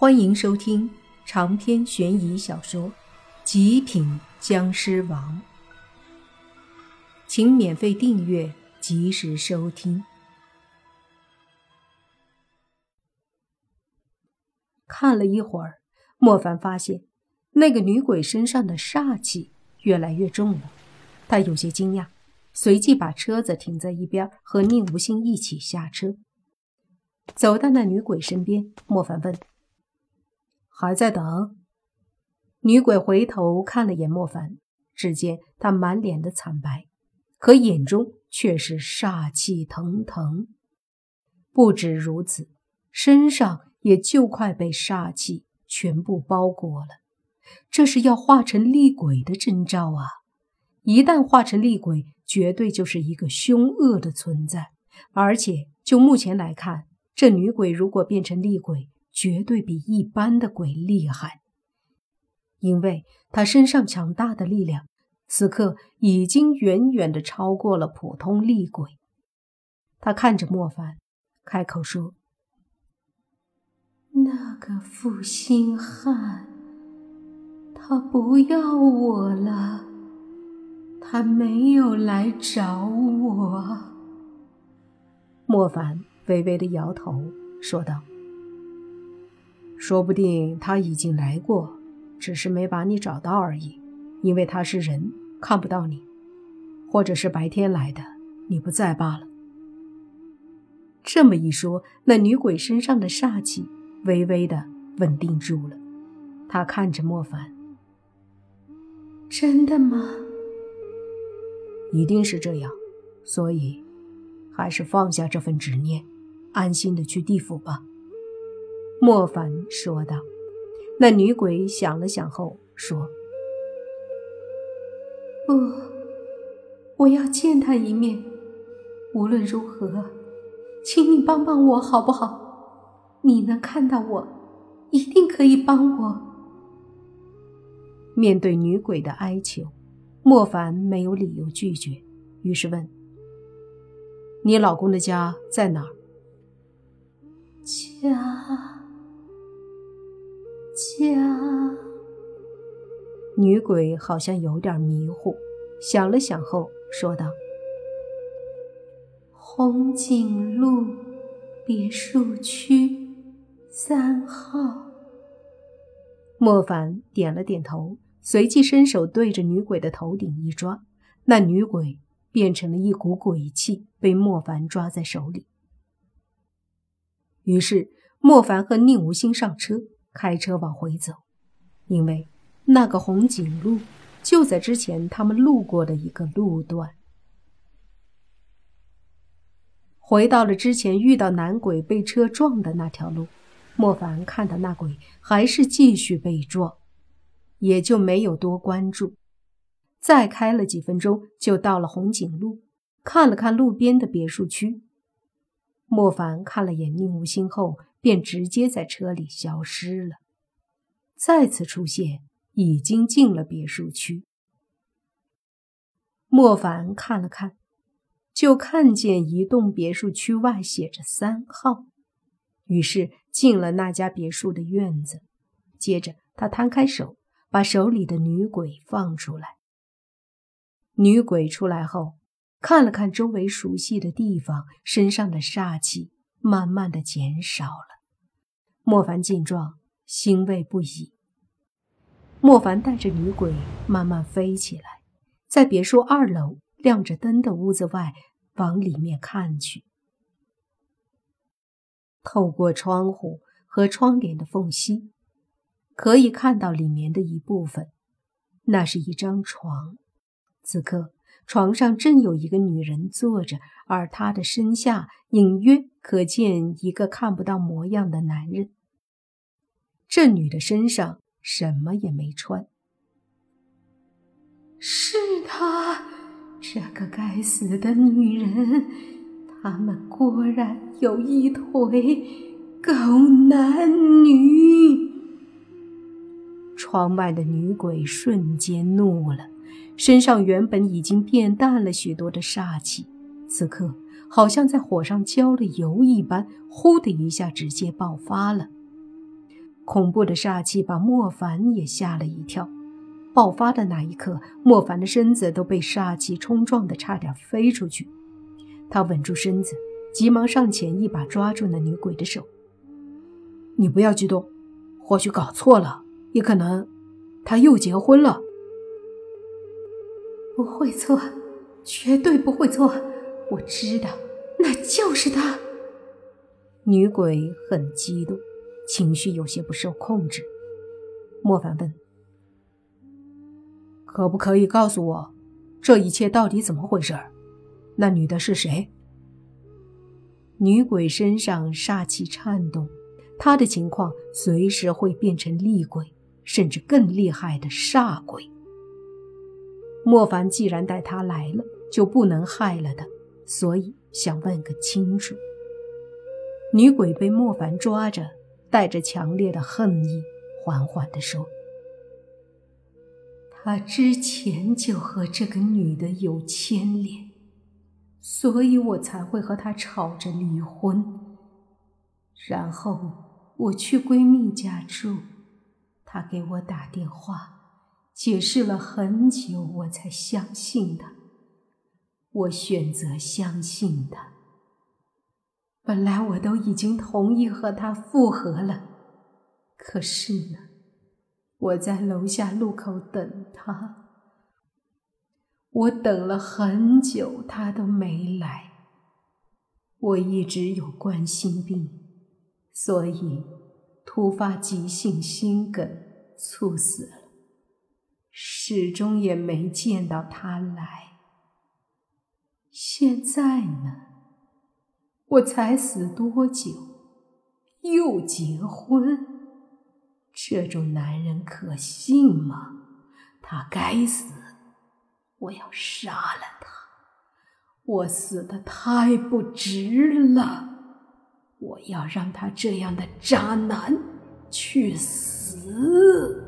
欢迎收听长篇悬疑小说《极品僵尸王》，请免费订阅，及时收听。看了一会儿，莫凡发现那个女鬼身上的煞气越来越重了，他有些惊讶，随即把车子停在一边，和宁无心一起下车，走到那女鬼身边。莫凡问。还在等。女鬼回头看了眼莫凡，只见他满脸的惨白，可眼中却是煞气腾腾。不止如此，身上也就快被煞气全部包裹了。这是要化成厉鬼的征兆啊！一旦化成厉鬼，绝对就是一个凶恶的存在。而且就目前来看，这女鬼如果变成厉鬼，绝对比一般的鬼厉害，因为他身上强大的力量，此刻已经远远的超过了普通厉鬼。他看着莫凡，开口说：“那个负心汉，他不要我了，他没有来找我。”莫凡微微的摇头，说道。说不定他已经来过，只是没把你找到而已。因为他是人，看不到你，或者是白天来的，你不在罢了。这么一说，那女鬼身上的煞气微微的稳定住了。她看着莫凡：“真的吗？一定是这样。所以，还是放下这份执念，安心的去地府吧。”莫凡说道。那女鬼想了想后说：“不，我要见他一面。无论如何，请你帮帮我好不好？你能看到我，一定可以帮我。”面对女鬼的哀求，莫凡没有理由拒绝，于是问：“你老公的家在哪儿？”家。家，女鬼好像有点迷糊，想了想后说道：“红景路别墅区三号。”莫凡点了点头，随即伸手对着女鬼的头顶一抓，那女鬼变成了一股鬼气，被莫凡抓在手里。于是，莫凡和宁无心上车。开车往回走，因为那个红景路就在之前他们路过的一个路段。回到了之前遇到男鬼被车撞的那条路，莫凡看到那鬼还是继续被撞，也就没有多关注。再开了几分钟，就到了红景路，看了看路边的别墅区。莫凡看了眼宁无心后。便直接在车里消失了。再次出现，已经进了别墅区。莫凡看了看，就看见一栋别墅区外写着三号，于是进了那家别墅的院子。接着，他摊开手，把手里的女鬼放出来。女鬼出来后，看了看周围熟悉的地方，身上的煞气。慢慢的减少了，莫凡见状欣慰不已。莫凡带着女鬼慢慢飞起来，在别墅二楼亮着灯的屋子外往里面看去。透过窗户和窗帘的缝隙，可以看到里面的一部分。那是一张床，此刻。床上正有一个女人坐着，而她的身下隐约可见一个看不到模样的男人。这女的身上什么也没穿。是她，这个该死的女人！他们果然有一腿，狗男女！窗外的女鬼瞬间怒了。身上原本已经变淡了许多的煞气，此刻好像在火上浇了油一般，呼的一下直接爆发了。恐怖的煞气把莫凡也吓了一跳。爆发的那一刻，莫凡的身子都被煞气冲撞的差点飞出去。他稳住身子，急忙上前一把抓住那女鬼的手：“你不要激动，或许搞错了，也可能他又结婚了。”不会错，绝对不会错。我知道，那就是他。女鬼很激动。情绪有些不受控制，莫凡问：“可不可以告诉我，这一切到底怎么回事？那女的是谁？”女鬼身上煞气颤动，她的情况随时会变成厉鬼，甚至更厉害的煞鬼。莫凡既然带她来了，就不能害了她，所以想问个清楚。女鬼被莫凡抓着。带着强烈的恨意，缓缓地说：“他之前就和这个女的有牵连，所以我才会和他吵着离婚。然后我去闺蜜家住，她给我打电话，解释了很久，我才相信她。我选择相信他。”本来我都已经同意和他复合了，可是呢，我在楼下路口等他，我等了很久，他都没来。我一直有冠心病，所以突发急性心梗猝死了，始终也没见到他来。现在呢？我才死多久，又结婚？这种男人可信吗？他该死！我要杀了他！我死的太不值了！我要让他这样的渣男去死！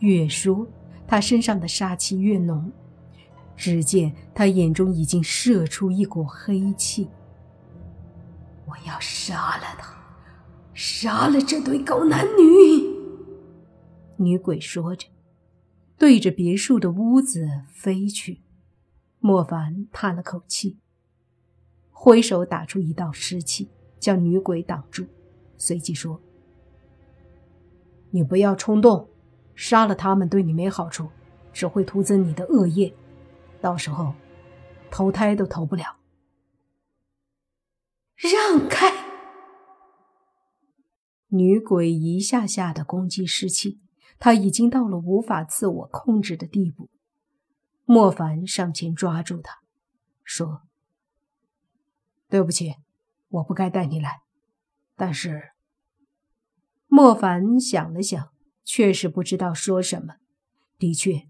越说，他身上的杀气越浓。只见他眼中已经射出一股黑气。我要杀了他，杀了这对狗男女！女鬼说着，对着别墅的屋子飞去。莫凡叹了口气，挥手打出一道湿气，将女鬼挡住，随即说：“你不要冲动，杀了他们对你没好处，只会徒增你的恶业。”到时候，投胎都投不了。让开！女鬼一下下的攻击尸气，她已经到了无法自我控制的地步。莫凡上前抓住她，说：“对不起，我不该带你来。但是……”莫凡想了想，确实不知道说什么。的确。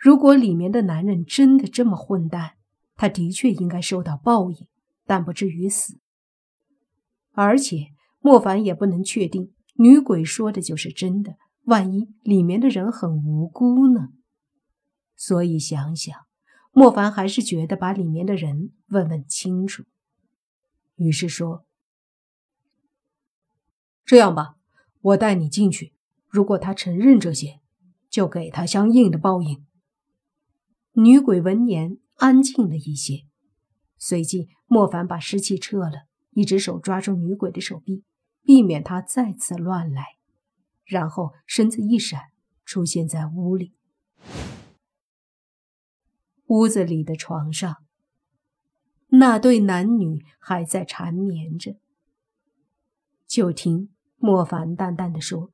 如果里面的男人真的这么混蛋，他的确应该受到报应，但不至于死。而且莫凡也不能确定女鬼说的就是真的，万一里面的人很无辜呢？所以想想，莫凡还是觉得把里面的人问问清楚。于是说：“这样吧，我带你进去，如果他承认这些，就给他相应的报应。”女鬼闻言安静了一些，随即莫凡把尸气撤了，一只手抓住女鬼的手臂，避免她再次乱来，然后身子一闪，出现在屋里。屋子里的床上，那对男女还在缠绵着。就听莫凡淡淡的说：“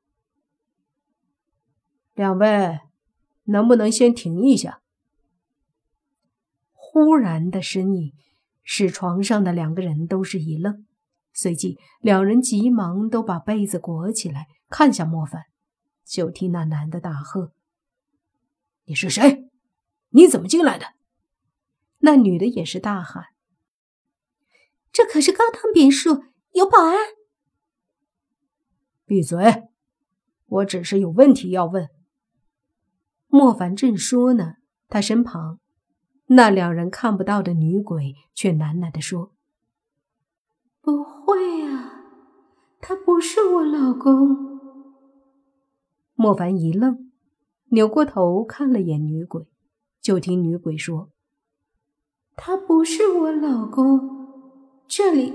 两位，能不能先停一下？”忽然的身影使床上的两个人都是一愣，随即两人急忙都把被子裹起来，看向莫凡。就听那男的大喝：“你是谁？你怎么进来的？”那女的也是大喊：“这可是高档别墅，有保安！”闭嘴！我只是有问题要问。莫凡正说呢，他身旁。那两人看不到的女鬼却喃喃地说：“不会啊，他不是我老公。莫凡一愣，扭过头看了眼女鬼，就听女鬼说：“他不是我老公，这里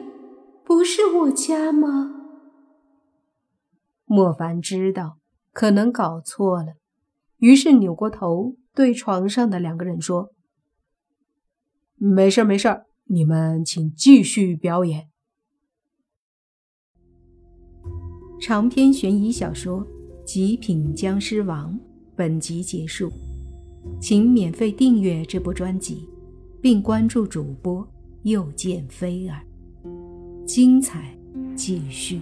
不是我家吗？”莫凡知道可能搞错了，于是扭过头对床上的两个人说：“没事儿没事儿你们请继续表演。”长篇悬疑小说《极品僵尸王》本集结束，请免费订阅这部专辑，并关注主播又见菲儿，精彩继续。